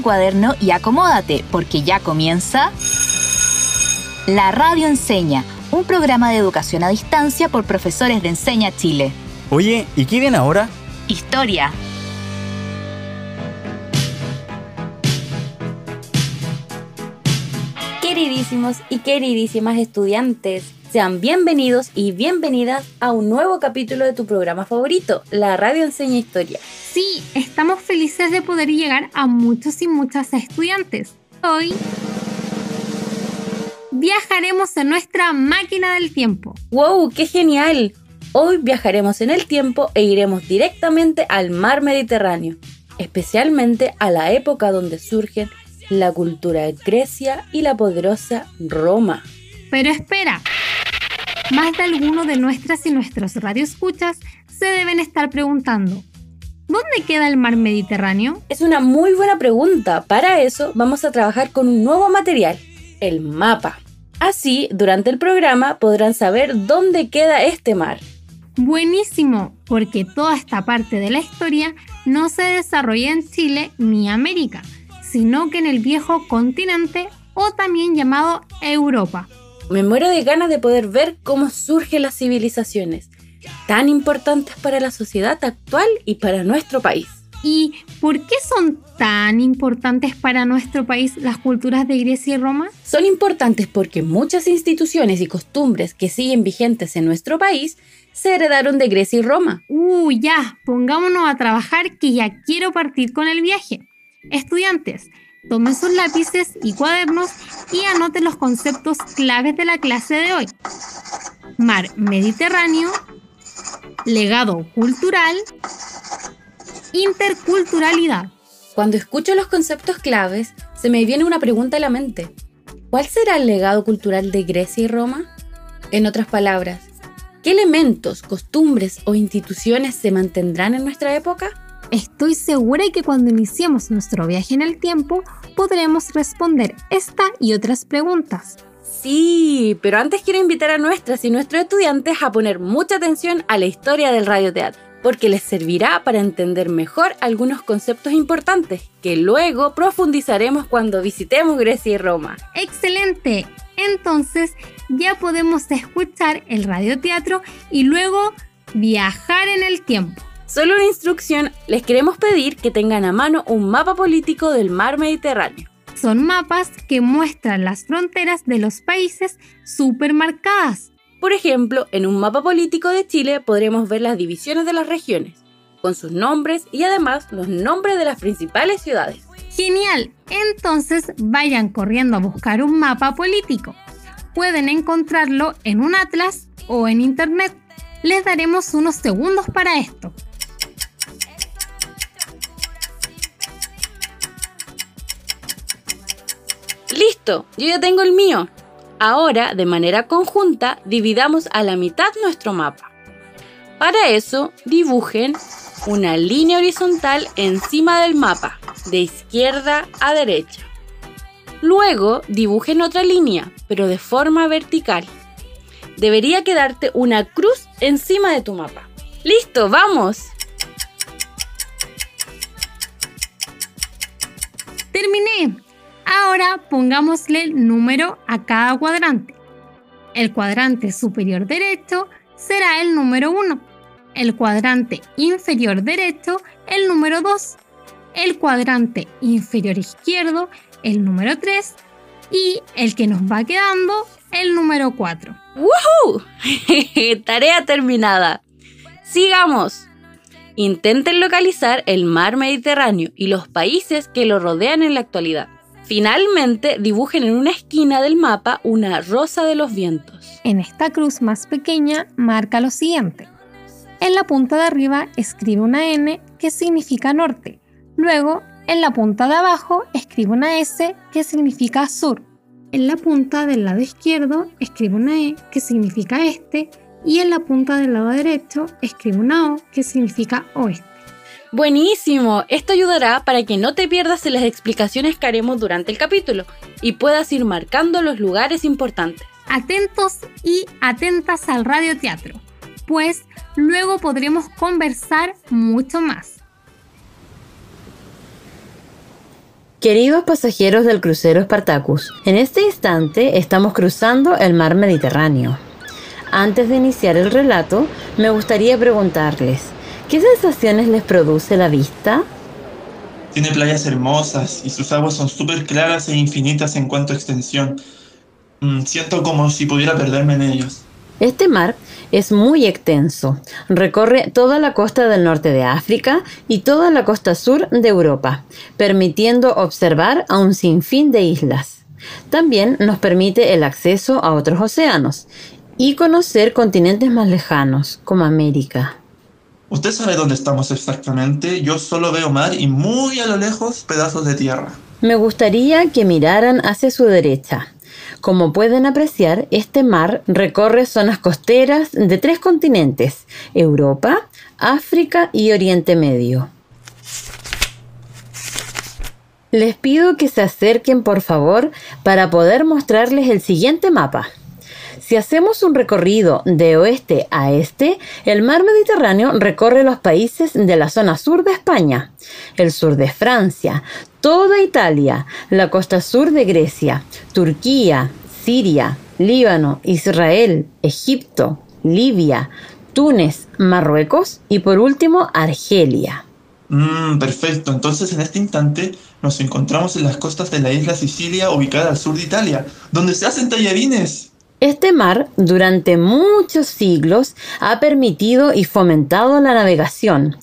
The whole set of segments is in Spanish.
tu cuaderno y acomódate, porque ya comienza La Radio Enseña, un programa de educación a distancia por profesores de Enseña Chile. Oye, ¿y qué viene ahora? Historia. Queridísimos y queridísimas estudiantes, sean bienvenidos y bienvenidas a un nuevo capítulo de tu programa favorito, La Radio Enseña Historia. Sí, estamos felices de poder llegar a muchos y muchas estudiantes. Hoy viajaremos en nuestra máquina del tiempo. ¡Wow! ¡Qué genial! Hoy viajaremos en el tiempo e iremos directamente al mar Mediterráneo, especialmente a la época donde surgen la cultura de Grecia y la poderosa Roma. Pero espera, más de alguno de nuestras y nuestros radioescuchas se deben estar preguntando, ¿dónde queda el mar Mediterráneo? Es una muy buena pregunta. Para eso vamos a trabajar con un nuevo material, el mapa. Así, durante el programa podrán saber dónde queda este mar. Buenísimo, porque toda esta parte de la historia no se desarrolla en Chile ni América, sino que en el viejo continente o también llamado Europa. Me muero de ganas de poder ver cómo surgen las civilizaciones, tan importantes para la sociedad actual y para nuestro país. ¿Y por qué son tan importantes para nuestro país las culturas de Grecia y Roma? Son importantes porque muchas instituciones y costumbres que siguen vigentes en nuestro país se heredaron de Grecia y Roma. Uy, ya, pongámonos a trabajar que ya quiero partir con el viaje. Estudiantes, Tomen sus lápices y cuadernos y anoten los conceptos claves de la clase de hoy. Mar Mediterráneo, legado cultural, interculturalidad. Cuando escucho los conceptos claves, se me viene una pregunta a la mente. ¿Cuál será el legado cultural de Grecia y Roma? En otras palabras, ¿qué elementos, costumbres o instituciones se mantendrán en nuestra época? Estoy segura de que cuando iniciemos nuestro viaje en el tiempo podremos responder esta y otras preguntas. Sí, pero antes quiero invitar a nuestras y nuestros estudiantes a poner mucha atención a la historia del radioteatro, porque les servirá para entender mejor algunos conceptos importantes que luego profundizaremos cuando visitemos Grecia y Roma. ¡Excelente! Entonces ya podemos escuchar el radioteatro y luego viajar en el tiempo. Solo una instrucción, les queremos pedir que tengan a mano un mapa político del mar Mediterráneo. Son mapas que muestran las fronteras de los países supermarcadas. Por ejemplo, en un mapa político de Chile podremos ver las divisiones de las regiones, con sus nombres y además los nombres de las principales ciudades. Genial, entonces vayan corriendo a buscar un mapa político. Pueden encontrarlo en un atlas o en internet. Les daremos unos segundos para esto. Yo ya tengo el mío. Ahora, de manera conjunta, dividamos a la mitad nuestro mapa. Para eso, dibujen una línea horizontal encima del mapa, de izquierda a derecha. Luego, dibujen otra línea, pero de forma vertical. Debería quedarte una cruz encima de tu mapa. ¡Listo! ¡Vamos! ¡Terminé! Ahora pongámosle el número a cada cuadrante. El cuadrante superior derecho será el número 1. El cuadrante inferior derecho el número 2. El cuadrante inferior izquierdo el número 3. Y el que nos va quedando el número 4. ¡Woohoo! Tarea terminada. Sigamos. Intenten localizar el mar Mediterráneo y los países que lo rodean en la actualidad. Finalmente, dibujen en una esquina del mapa una rosa de los vientos. En esta cruz más pequeña marca lo siguiente. En la punta de arriba escribe una N que significa norte. Luego, en la punta de abajo escribe una S que significa sur. En la punta del lado izquierdo escribe una E que significa este y en la punta del lado derecho escribe una O que significa oeste. Buenísimo, esto ayudará para que no te pierdas en las explicaciones que haremos durante el capítulo y puedas ir marcando los lugares importantes. Atentos y atentas al radioteatro, pues luego podremos conversar mucho más. Queridos pasajeros del crucero Spartacus, en este instante estamos cruzando el mar Mediterráneo. Antes de iniciar el relato, me gustaría preguntarles, ¿qué sensaciones les produce la vista? Tiene playas hermosas y sus aguas son súper claras e infinitas en cuanto a extensión. Mm, siento como si pudiera perderme en ellos. Este mar es muy extenso. Recorre toda la costa del norte de África y toda la costa sur de Europa, permitiendo observar a un sinfín de islas. También nos permite el acceso a otros océanos y conocer continentes más lejanos, como América. ¿Usted sabe dónde estamos exactamente? Yo solo veo mar y muy a lo lejos pedazos de tierra. Me gustaría que miraran hacia su derecha. Como pueden apreciar, este mar recorre zonas costeras de tres continentes, Europa, África y Oriente Medio. Les pido que se acerquen por favor para poder mostrarles el siguiente mapa. Si hacemos un recorrido de oeste a este, el mar Mediterráneo recorre los países de la zona sur de España, el sur de Francia, toda Italia, la costa sur de Grecia, Turquía, Siria, Líbano, Israel, Egipto, Libia, Túnez, Marruecos y por último Argelia. Mm, perfecto, entonces en este instante nos encontramos en las costas de la isla Sicilia ubicada al sur de Italia, donde se hacen tallarines. Este mar durante muchos siglos ha permitido y fomentado la navegación,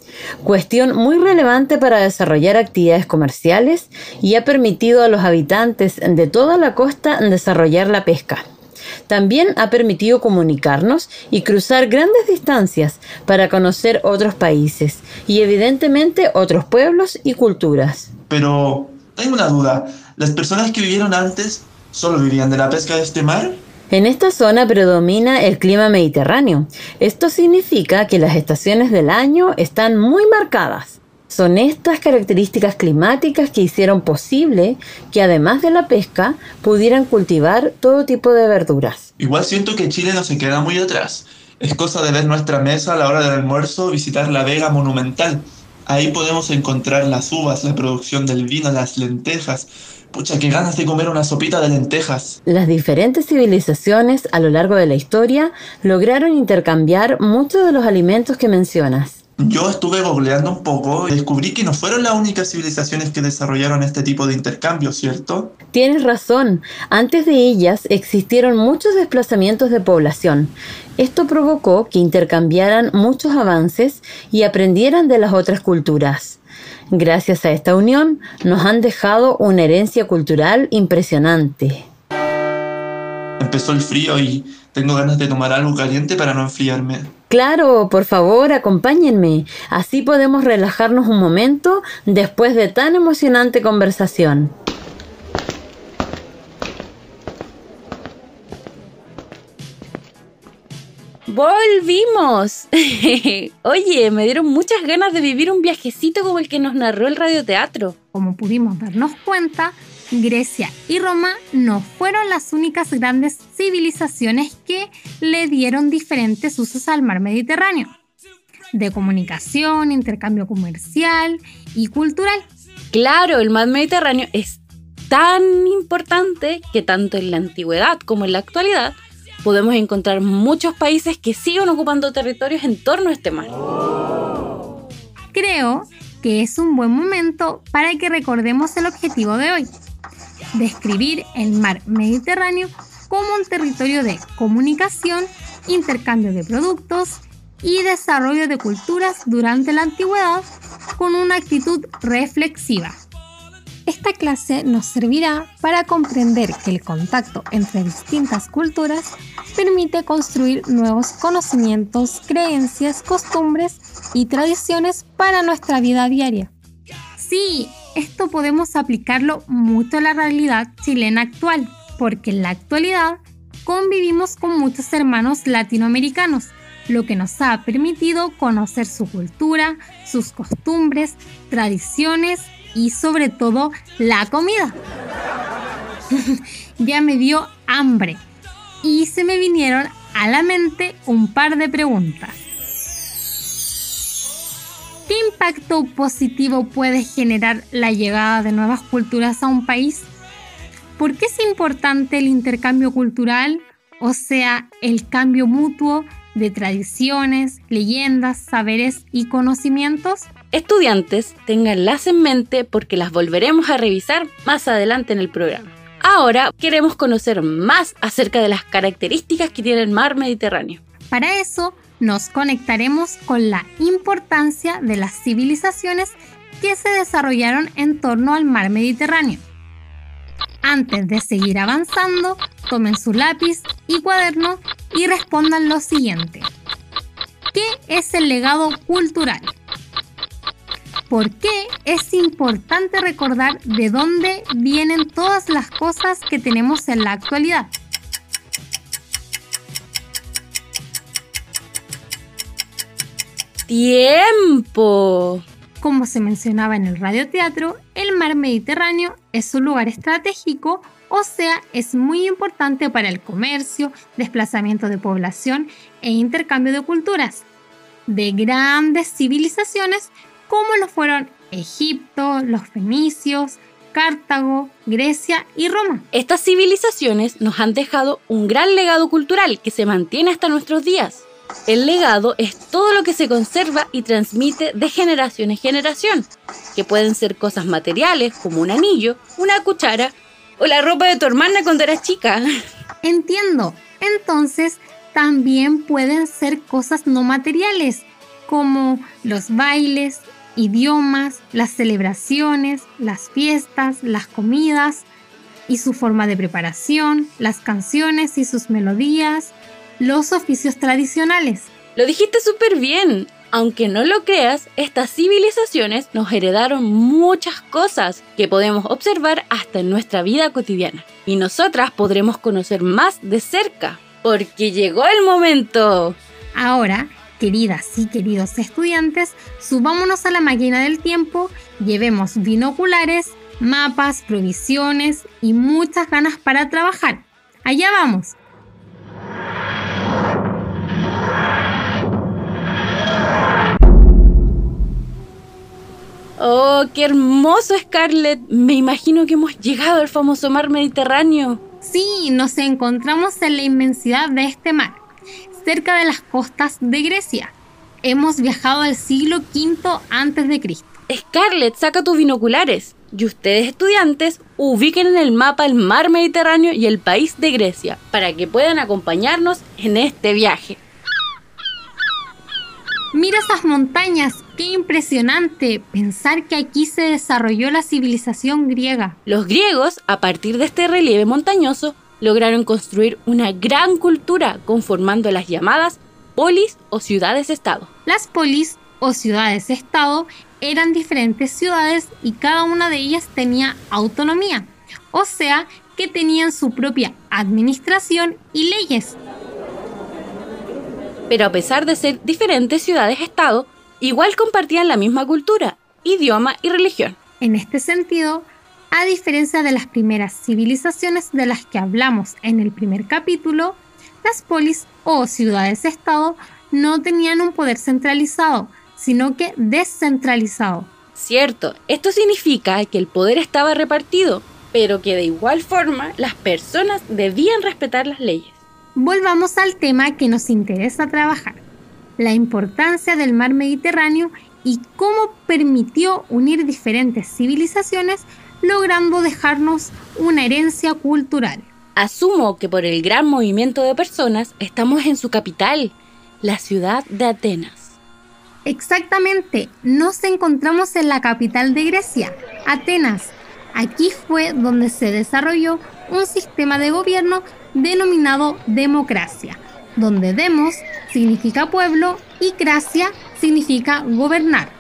cuestión muy relevante para desarrollar actividades comerciales y ha permitido a los habitantes de toda la costa desarrollar la pesca. También ha permitido comunicarnos y cruzar grandes distancias para conocer otros países y evidentemente otros pueblos y culturas. Pero tengo una duda, ¿las personas que vivieron antes solo vivían de la pesca de este mar? En esta zona predomina el clima mediterráneo. Esto significa que las estaciones del año están muy marcadas. Son estas características climáticas que hicieron posible que además de la pesca pudieran cultivar todo tipo de verduras. Igual siento que Chile no se queda muy atrás. Es cosa de ver nuestra mesa a la hora del almuerzo, visitar la Vega Monumental. Ahí podemos encontrar las uvas, la producción del vino, las lentejas, Pucha, qué ganas de comer una sopita de lentejas. Las diferentes civilizaciones a lo largo de la historia lograron intercambiar muchos de los alimentos que mencionas. Yo estuve googleando un poco y descubrí que no fueron las únicas civilizaciones que desarrollaron este tipo de intercambio, ¿cierto? Tienes razón. Antes de ellas existieron muchos desplazamientos de población. Esto provocó que intercambiaran muchos avances y aprendieran de las otras culturas. Gracias a esta unión nos han dejado una herencia cultural impresionante. Empezó el frío y tengo ganas de tomar algo caliente para no enfriarme. Claro, por favor, acompáñenme. Así podemos relajarnos un momento después de tan emocionante conversación. ¡Volvimos! Oye, me dieron muchas ganas de vivir un viajecito como el que nos narró el radioteatro. Como pudimos darnos cuenta, Grecia y Roma no fueron las únicas grandes civilizaciones que le dieron diferentes usos al mar Mediterráneo, de comunicación, intercambio comercial y cultural. Claro, el mar Mediterráneo es tan importante que tanto en la antigüedad como en la actualidad podemos encontrar muchos países que siguen ocupando territorios en torno a este mar. Creo que es un buen momento para que recordemos el objetivo de hoy, describir el mar Mediterráneo como un territorio de comunicación, intercambio de productos y desarrollo de culturas durante la antigüedad con una actitud reflexiva. Esta clase nos servirá para comprender que el contacto entre distintas culturas permite construir nuevos conocimientos, creencias, costumbres y tradiciones para nuestra vida diaria. Sí, esto podemos aplicarlo mucho a la realidad chilena actual, porque en la actualidad convivimos con muchos hermanos latinoamericanos, lo que nos ha permitido conocer su cultura, sus costumbres, tradiciones y sobre todo la comida. ya me dio hambre y se me vinieron a la mente un par de preguntas. Pim impacto positivo puede generar la llegada de nuevas culturas a un país? ¿Por qué es importante el intercambio cultural? O sea, el cambio mutuo de tradiciones, leyendas, saberes y conocimientos? Estudiantes, tenganlas en mente porque las volveremos a revisar más adelante en el programa. Ahora queremos conocer más acerca de las características que tiene el mar Mediterráneo. Para eso, nos conectaremos con la importancia de las civilizaciones que se desarrollaron en torno al mar Mediterráneo. Antes de seguir avanzando, tomen su lápiz y cuaderno y respondan lo siguiente. ¿Qué es el legado cultural? ¿Por qué es importante recordar de dónde vienen todas las cosas que tenemos en la actualidad? ¡Tiempo! Como se mencionaba en el radioteatro, el mar Mediterráneo es un lugar estratégico, o sea, es muy importante para el comercio, desplazamiento de población e intercambio de culturas de grandes civilizaciones como lo fueron Egipto, los fenicios, Cartago, Grecia y Roma. Estas civilizaciones nos han dejado un gran legado cultural que se mantiene hasta nuestros días. El legado es todo lo que se conserva y transmite de generación en generación, que pueden ser cosas materiales como un anillo, una cuchara o la ropa de tu hermana cuando eras chica. Entiendo. Entonces, también pueden ser cosas no materiales, como los bailes, idiomas, las celebraciones, las fiestas, las comidas y su forma de preparación, las canciones y sus melodías, los oficios tradicionales. Lo dijiste súper bien. Aunque no lo creas, estas civilizaciones nos heredaron muchas cosas que podemos observar hasta en nuestra vida cotidiana. Y nosotras podremos conocer más de cerca, porque llegó el momento. Ahora Queridas y queridos estudiantes, subámonos a la máquina del tiempo, llevemos binoculares, mapas, provisiones y muchas ganas para trabajar. Allá vamos. Oh, qué hermoso Scarlett. Me imagino que hemos llegado al famoso mar Mediterráneo. Sí, nos encontramos en la inmensidad de este mar cerca de las costas de Grecia. Hemos viajado al siglo V antes de Cristo. Scarlett, saca tus binoculares. Y ustedes estudiantes ubiquen en el mapa el mar Mediterráneo y el país de Grecia para que puedan acompañarnos en este viaje. Mira esas montañas, qué impresionante pensar que aquí se desarrolló la civilización griega. Los griegos, a partir de este relieve montañoso, lograron construir una gran cultura conformando las llamadas polis o ciudades-estado. Las polis o ciudades-estado eran diferentes ciudades y cada una de ellas tenía autonomía, o sea que tenían su propia administración y leyes. Pero a pesar de ser diferentes ciudades-estado, igual compartían la misma cultura, idioma y religión. En este sentido, a diferencia de las primeras civilizaciones de las que hablamos en el primer capítulo, las polis o ciudades-estado no tenían un poder centralizado, sino que descentralizado. Cierto, esto significa que el poder estaba repartido, pero que de igual forma las personas debían respetar las leyes. Volvamos al tema que nos interesa trabajar, la importancia del mar Mediterráneo y cómo permitió unir diferentes civilizaciones logrando dejarnos una herencia cultural. Asumo que por el gran movimiento de personas estamos en su capital, la ciudad de Atenas. Exactamente, nos encontramos en la capital de Grecia, Atenas. Aquí fue donde se desarrolló un sistema de gobierno denominado democracia, donde demos significa pueblo y gracia significa gobernar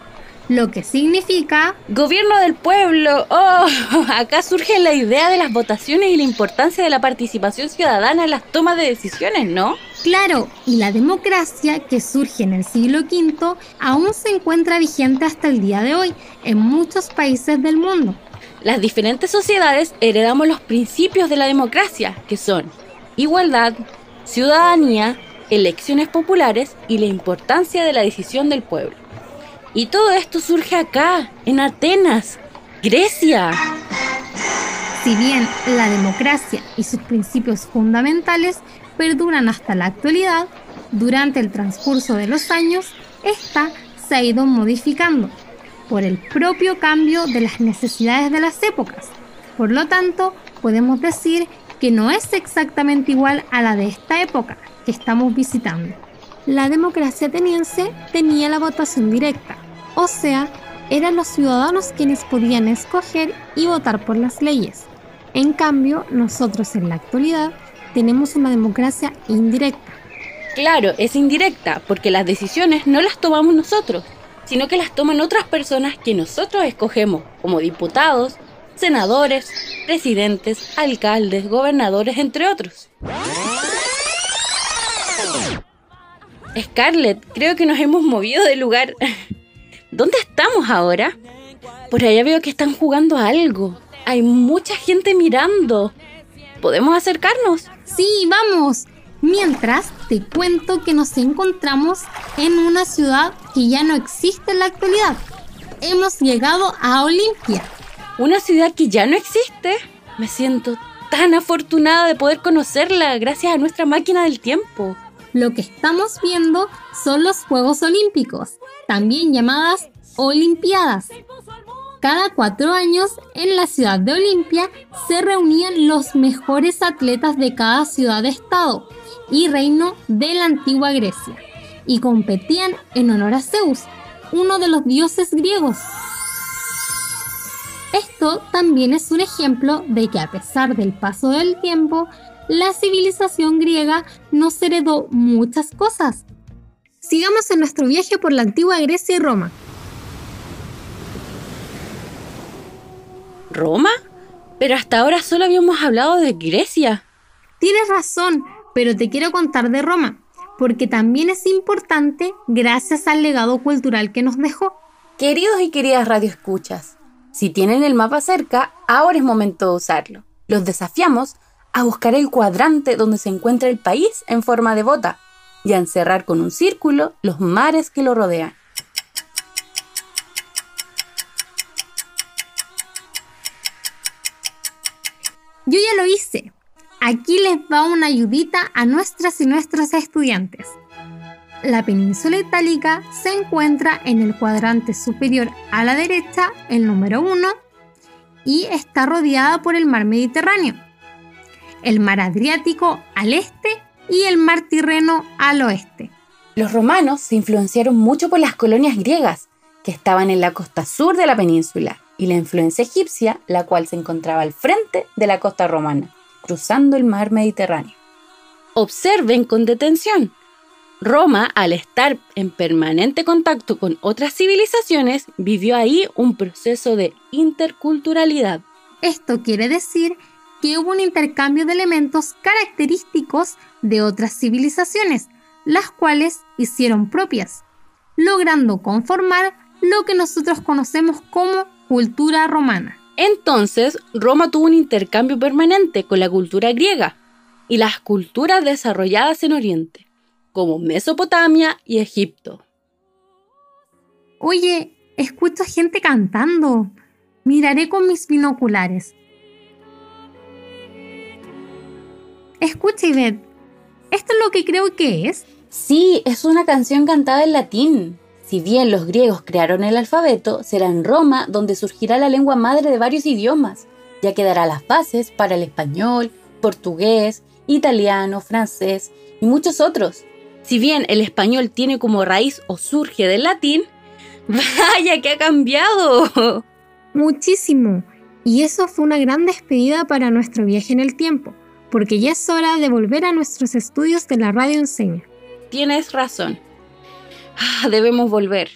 lo que significa gobierno del pueblo. Oh, acá surge la idea de las votaciones y la importancia de la participación ciudadana en las tomas de decisiones, ¿no? Claro, y la democracia que surge en el siglo V aún se encuentra vigente hasta el día de hoy en muchos países del mundo. Las diferentes sociedades heredamos los principios de la democracia, que son igualdad, ciudadanía, elecciones populares y la importancia de la decisión del pueblo. Y todo esto surge acá, en Atenas, Grecia. Si bien la democracia y sus principios fundamentales perduran hasta la actualidad, durante el transcurso de los años, esta se ha ido modificando por el propio cambio de las necesidades de las épocas. Por lo tanto, podemos decir que no es exactamente igual a la de esta época que estamos visitando. La democracia ateniense tenía la votación directa, o sea, eran los ciudadanos quienes podían escoger y votar por las leyes. En cambio, nosotros en la actualidad tenemos una democracia indirecta. Claro, es indirecta, porque las decisiones no las tomamos nosotros, sino que las toman otras personas que nosotros escogemos, como diputados, senadores, presidentes, alcaldes, gobernadores, entre otros. Scarlett, creo que nos hemos movido de lugar. ¿Dónde estamos ahora? Por allá veo que están jugando algo. Hay mucha gente mirando. ¿Podemos acercarnos? Sí, vamos. Mientras te cuento que nos encontramos en una ciudad que ya no existe en la actualidad. Hemos llegado a Olimpia. ¿Una ciudad que ya no existe? Me siento tan afortunada de poder conocerla gracias a nuestra máquina del tiempo. Lo que estamos viendo son los Juegos Olímpicos, también llamadas Olimpiadas. Cada cuatro años en la ciudad de Olimpia se reunían los mejores atletas de cada ciudad-estado y reino de la antigua Grecia y competían en honor a Zeus, uno de los dioses griegos. Esto también es un ejemplo de que a pesar del paso del tiempo, la civilización griega nos heredó muchas cosas. Sigamos en nuestro viaje por la antigua Grecia y Roma. ¿Roma? Pero hasta ahora solo habíamos hablado de Grecia. Tienes razón, pero te quiero contar de Roma, porque también es importante gracias al legado cultural que nos dejó. Queridos y queridas radioescuchas, si tienen el mapa cerca, ahora es momento de usarlo. Los desafiamos a buscar el cuadrante donde se encuentra el país en forma de bota y a encerrar con un círculo los mares que lo rodean. Yo ya lo hice. Aquí les va una ayudita a nuestras y nuestros estudiantes. La península itálica se encuentra en el cuadrante superior a la derecha, el número 1, y está rodeada por el mar Mediterráneo, el mar Adriático al este y el mar Tirreno al oeste. Los romanos se influenciaron mucho por las colonias griegas, que estaban en la costa sur de la península, y la influencia egipcia, la cual se encontraba al frente de la costa romana, cruzando el mar Mediterráneo. Observen con detención. Roma, al estar en permanente contacto con otras civilizaciones, vivió ahí un proceso de interculturalidad. Esto quiere decir que hubo un intercambio de elementos característicos de otras civilizaciones, las cuales hicieron propias, logrando conformar lo que nosotros conocemos como cultura romana. Entonces, Roma tuvo un intercambio permanente con la cultura griega y las culturas desarrolladas en Oriente, como Mesopotamia y Egipto. Oye, escucho gente cantando. Miraré con mis binoculares. Escucha, Ivette. ¿Esto es lo que creo que es? Sí, es una canción cantada en latín. Si bien los griegos crearon el alfabeto, será en Roma donde surgirá la lengua madre de varios idiomas, ya que dará las bases para el español, portugués, italiano, francés y muchos otros. Si bien el español tiene como raíz o surge del latín, vaya que ha cambiado. Muchísimo. Y eso fue una gran despedida para nuestro viaje en el tiempo, porque ya es hora de volver a nuestros estudios de la radio enseña. Tienes razón. Ah, debemos volver.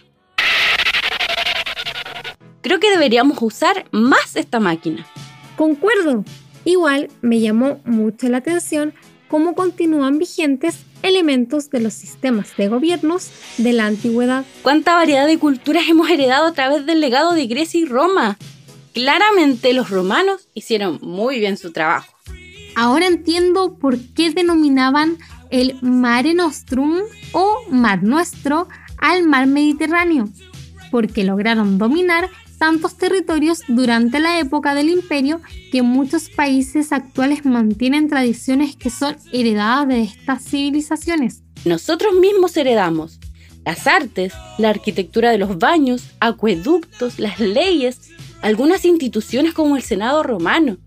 Creo que deberíamos usar más esta máquina. Concuerdo. Igual me llamó mucho la atención cómo continúan vigentes elementos de los sistemas de gobiernos de la antigüedad. ¿Cuánta variedad de culturas hemos heredado a través del legado de Grecia y Roma? Claramente los romanos hicieron muy bien su trabajo. Ahora entiendo por qué denominaban el Mare Nostrum o Mar Nuestro al mar Mediterráneo. porque lograron dominar tantos territorios durante la época del imperio que muchos países actuales mantienen tradiciones que son heredadas de estas civilizaciones. Nosotros mismos heredamos las artes, la arquitectura de los baños, acueductos, las leyes, algunas instituciones como el Senado romano,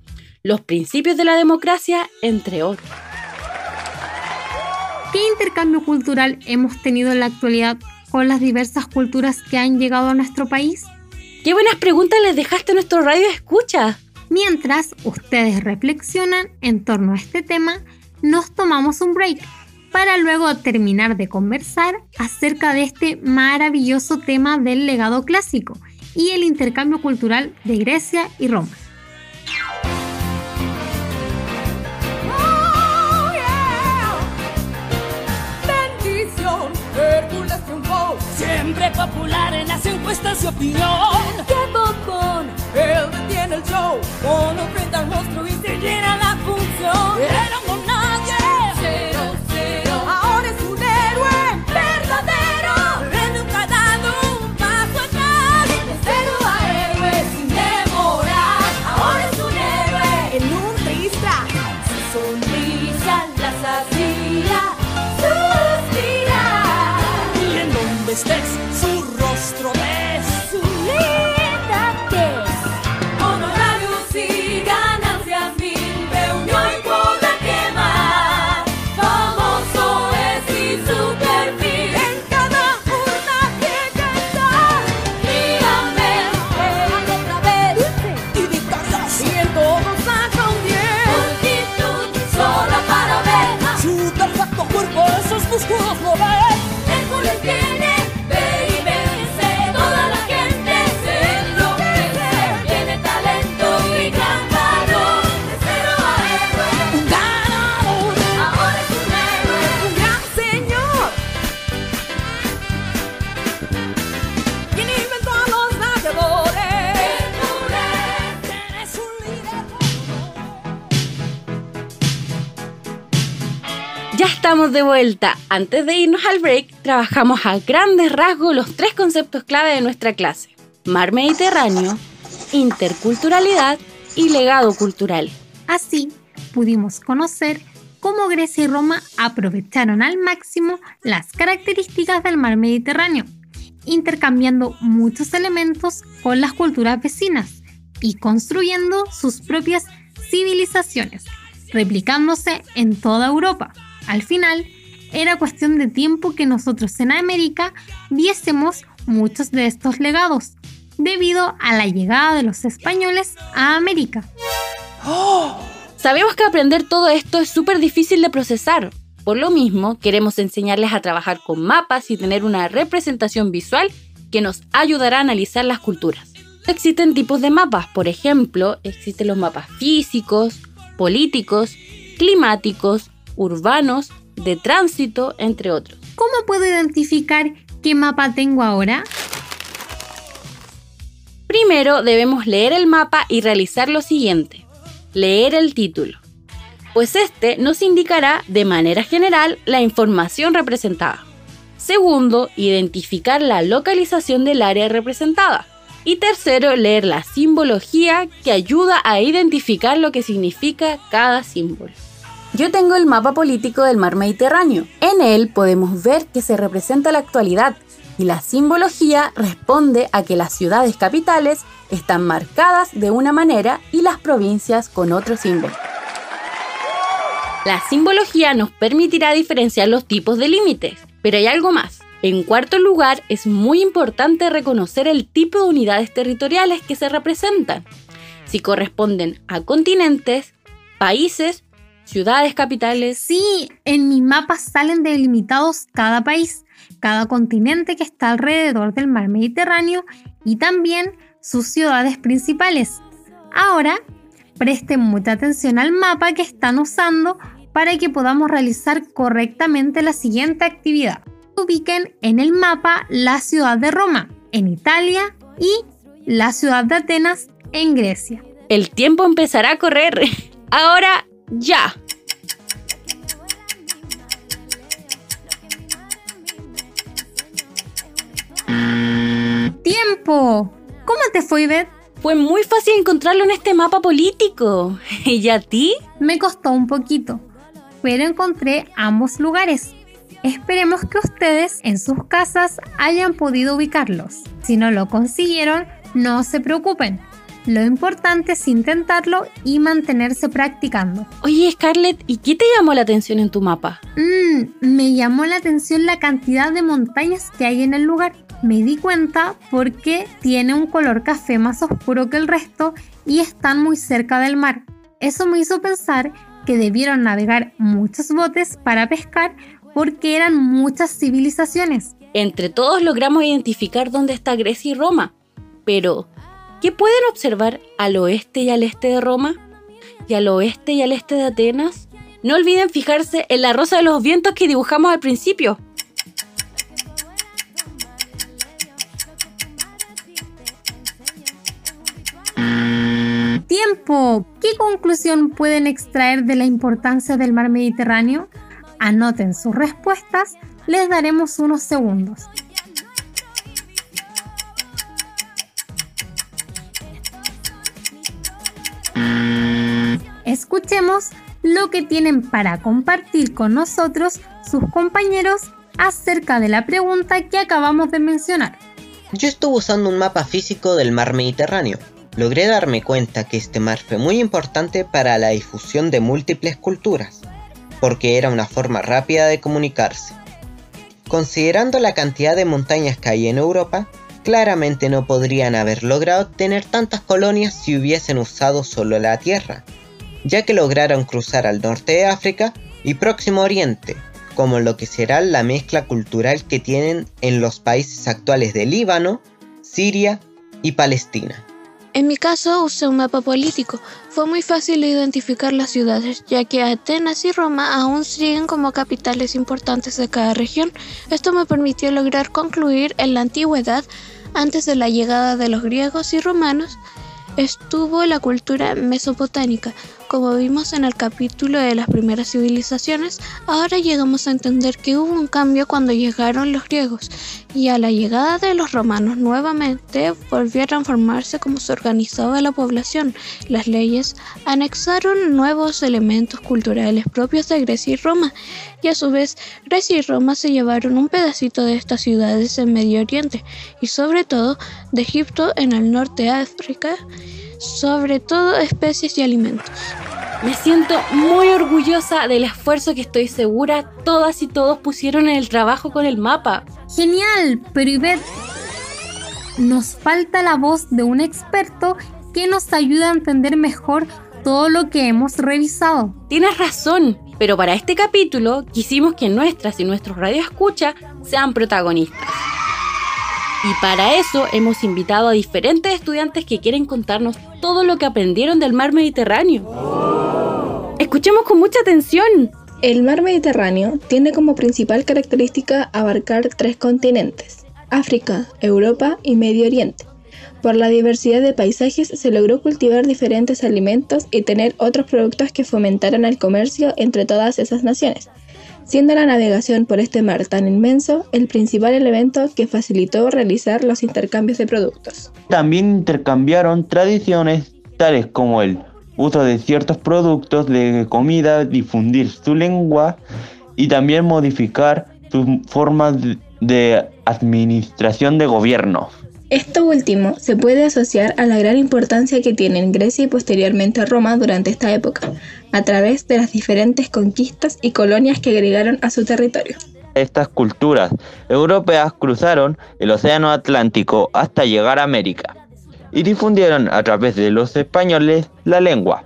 los principios de la democracia, entre otros. ¿Qué intercambio cultural hemos tenido en la actualidad con las diversas culturas que han llegado a nuestro país? ¡Qué buenas preguntas les dejaste a nuestro radio escucha! Mientras ustedes reflexionan en torno a este tema, nos tomamos un break para luego terminar de conversar acerca de este maravilloso tema del legado clásico y el intercambio cultural de Grecia y Roma. Siempre popular en las encuestas de opinión. ¡Qué bombón! Él detiene el show. Con frente al monstruo y se llena la función. Era un Ya estamos de vuelta. Antes de irnos al break, trabajamos a grandes rasgos los tres conceptos clave de nuestra clase. Mar Mediterráneo, interculturalidad y legado cultural. Así pudimos conocer cómo Grecia y Roma aprovecharon al máximo las características del mar Mediterráneo, intercambiando muchos elementos con las culturas vecinas y construyendo sus propias civilizaciones, replicándose en toda Europa. Al final, era cuestión de tiempo que nosotros en América viésemos muchos de estos legados, debido a la llegada de los españoles a América. Sabemos que aprender todo esto es súper difícil de procesar. Por lo mismo, queremos enseñarles a trabajar con mapas y tener una representación visual que nos ayudará a analizar las culturas. Existen tipos de mapas, por ejemplo, existen los mapas físicos, políticos, climáticos, urbanos, de tránsito, entre otros. ¿Cómo puedo identificar qué mapa tengo ahora? Primero debemos leer el mapa y realizar lo siguiente. Leer el título. Pues este nos indicará de manera general la información representada. Segundo, identificar la localización del área representada. Y tercero, leer la simbología que ayuda a identificar lo que significa cada símbolo. Yo tengo el mapa político del mar Mediterráneo. En él podemos ver que se representa la actualidad y la simbología responde a que las ciudades capitales están marcadas de una manera y las provincias con otro símbolo. La simbología nos permitirá diferenciar los tipos de límites, pero hay algo más. En cuarto lugar, es muy importante reconocer el tipo de unidades territoriales que se representan, si corresponden a continentes, países, ciudades capitales. Sí, en mi mapa salen delimitados cada país, cada continente que está alrededor del mar Mediterráneo y también sus ciudades principales. Ahora, presten mucha atención al mapa que están usando para que podamos realizar correctamente la siguiente actividad. Ubiquen en el mapa la ciudad de Roma, en Italia, y la ciudad de Atenas, en Grecia. El tiempo empezará a correr. Ahora ya. ¡Tiempo! ¿Cómo te fue, Beth? Fue muy fácil encontrarlo en este mapa político. ¿Y a ti? Me costó un poquito, pero encontré ambos lugares. Esperemos que ustedes en sus casas hayan podido ubicarlos. Si no lo consiguieron, no se preocupen. Lo importante es intentarlo y mantenerse practicando. Oye, Scarlett, ¿y qué te llamó la atención en tu mapa? Mmm, me llamó la atención la cantidad de montañas que hay en el lugar. Me di cuenta porque tiene un color café más oscuro que el resto y están muy cerca del mar. Eso me hizo pensar que debieron navegar muchos botes para pescar porque eran muchas civilizaciones. Entre todos logramos identificar dónde está Grecia y Roma. Pero, ¿qué pueden observar al oeste y al este de Roma? ¿Y al oeste y al este de Atenas? No olviden fijarse en la rosa de los vientos que dibujamos al principio. Tiempo. ¿Qué conclusión pueden extraer de la importancia del mar Mediterráneo? Anoten sus respuestas, les daremos unos segundos. Escuchemos lo que tienen para compartir con nosotros sus compañeros acerca de la pregunta que acabamos de mencionar. Yo estuve usando un mapa físico del mar Mediterráneo. Logré darme cuenta que este mar fue muy importante para la difusión de múltiples culturas, porque era una forma rápida de comunicarse. Considerando la cantidad de montañas que hay en Europa, claramente no podrían haber logrado tener tantas colonias si hubiesen usado solo la tierra, ya que lograron cruzar al norte de África y Próximo Oriente, como lo que será la mezcla cultural que tienen en los países actuales de Líbano, Siria y Palestina. En mi caso usé un mapa político. Fue muy fácil identificar las ciudades, ya que Atenas y Roma aún siguen como capitales importantes de cada región. Esto me permitió lograr concluir en la antigüedad, antes de la llegada de los griegos y romanos, estuvo la cultura mesopotámica. Como vimos en el capítulo de las primeras civilizaciones, ahora llegamos a entender que hubo un cambio cuando llegaron los griegos y a la llegada de los romanos nuevamente volvió a transformarse como se organizaba la población. Las leyes anexaron nuevos elementos culturales propios de Grecia y Roma y a su vez Grecia y Roma se llevaron un pedacito de estas ciudades en Medio Oriente y sobre todo de Egipto en el norte de África sobre todo especies y alimentos. Me siento muy orgullosa del esfuerzo que estoy segura todas y todos pusieron en el trabajo con el mapa. Genial, pero Ivette, nos falta la voz de un experto que nos ayuda a entender mejor todo lo que hemos revisado. Tienes razón, pero para este capítulo quisimos que nuestras y nuestros radioescucha sean protagonistas. Y para eso hemos invitado a diferentes estudiantes que quieren contarnos todo lo que aprendieron del mar Mediterráneo. Escuchemos con mucha atención. El mar Mediterráneo tiene como principal característica abarcar tres continentes, África, Europa y Medio Oriente. Por la diversidad de paisajes se logró cultivar diferentes alimentos y tener otros productos que fomentaran el comercio entre todas esas naciones, siendo la navegación por este mar tan inmenso el principal elemento que facilitó realizar los intercambios de productos. También intercambiaron tradiciones tales como el uso de ciertos productos de comida, difundir su lengua y también modificar sus formas de administración de gobierno. Esto último se puede asociar a la gran importancia que tienen Grecia y posteriormente Roma durante esta época, a través de las diferentes conquistas y colonias que agregaron a su territorio. Estas culturas europeas cruzaron el Océano Atlántico hasta llegar a América y difundieron a través de los españoles la lengua.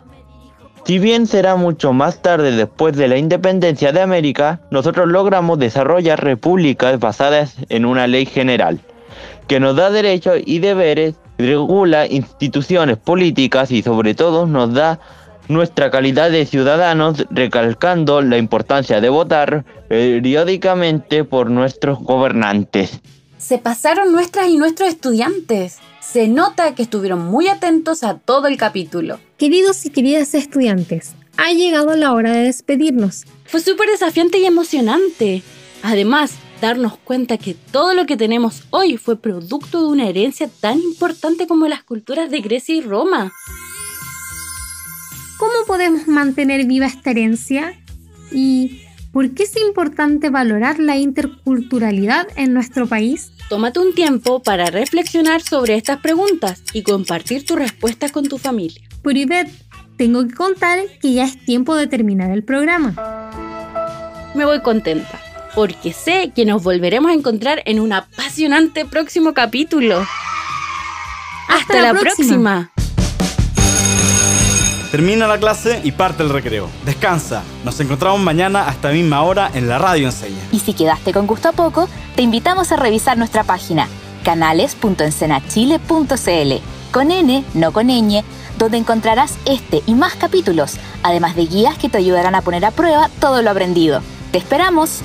Si bien será mucho más tarde después de la independencia de América, nosotros logramos desarrollar repúblicas basadas en una ley general que nos da derechos y deberes, regula instituciones políticas y sobre todo nos da nuestra calidad de ciudadanos, recalcando la importancia de votar periódicamente por nuestros gobernantes. Se pasaron nuestras y nuestros estudiantes. Se nota que estuvieron muy atentos a todo el capítulo. Queridos y queridas estudiantes, ha llegado la hora de despedirnos. Fue súper desafiante y emocionante. Además, darnos cuenta que todo lo que tenemos hoy fue producto de una herencia tan importante como las culturas de Grecia y Roma. ¿Cómo podemos mantener viva esta herencia? ¿Y por qué es importante valorar la interculturalidad en nuestro país? Tómate un tiempo para reflexionar sobre estas preguntas y compartir tus respuestas con tu familia. Por Ivette, tengo que contar que ya es tiempo de terminar el programa. Me voy contenta, porque sé que nos volveremos a encontrar en un apasionante próximo capítulo. Hasta, la, próxima. Termina la clase y parte el recreo. Descansa. Nos encontramos mañana a esta misma hora en la radio enseña. Y si quedaste con gusto a poco, te invitamos a revisar nuestra página canales.encenachile.cl con N, no con ñ, donde encontrarás este y más capítulos, además de guías que te ayudarán a poner a prueba todo lo aprendido. ¡Te esperamos!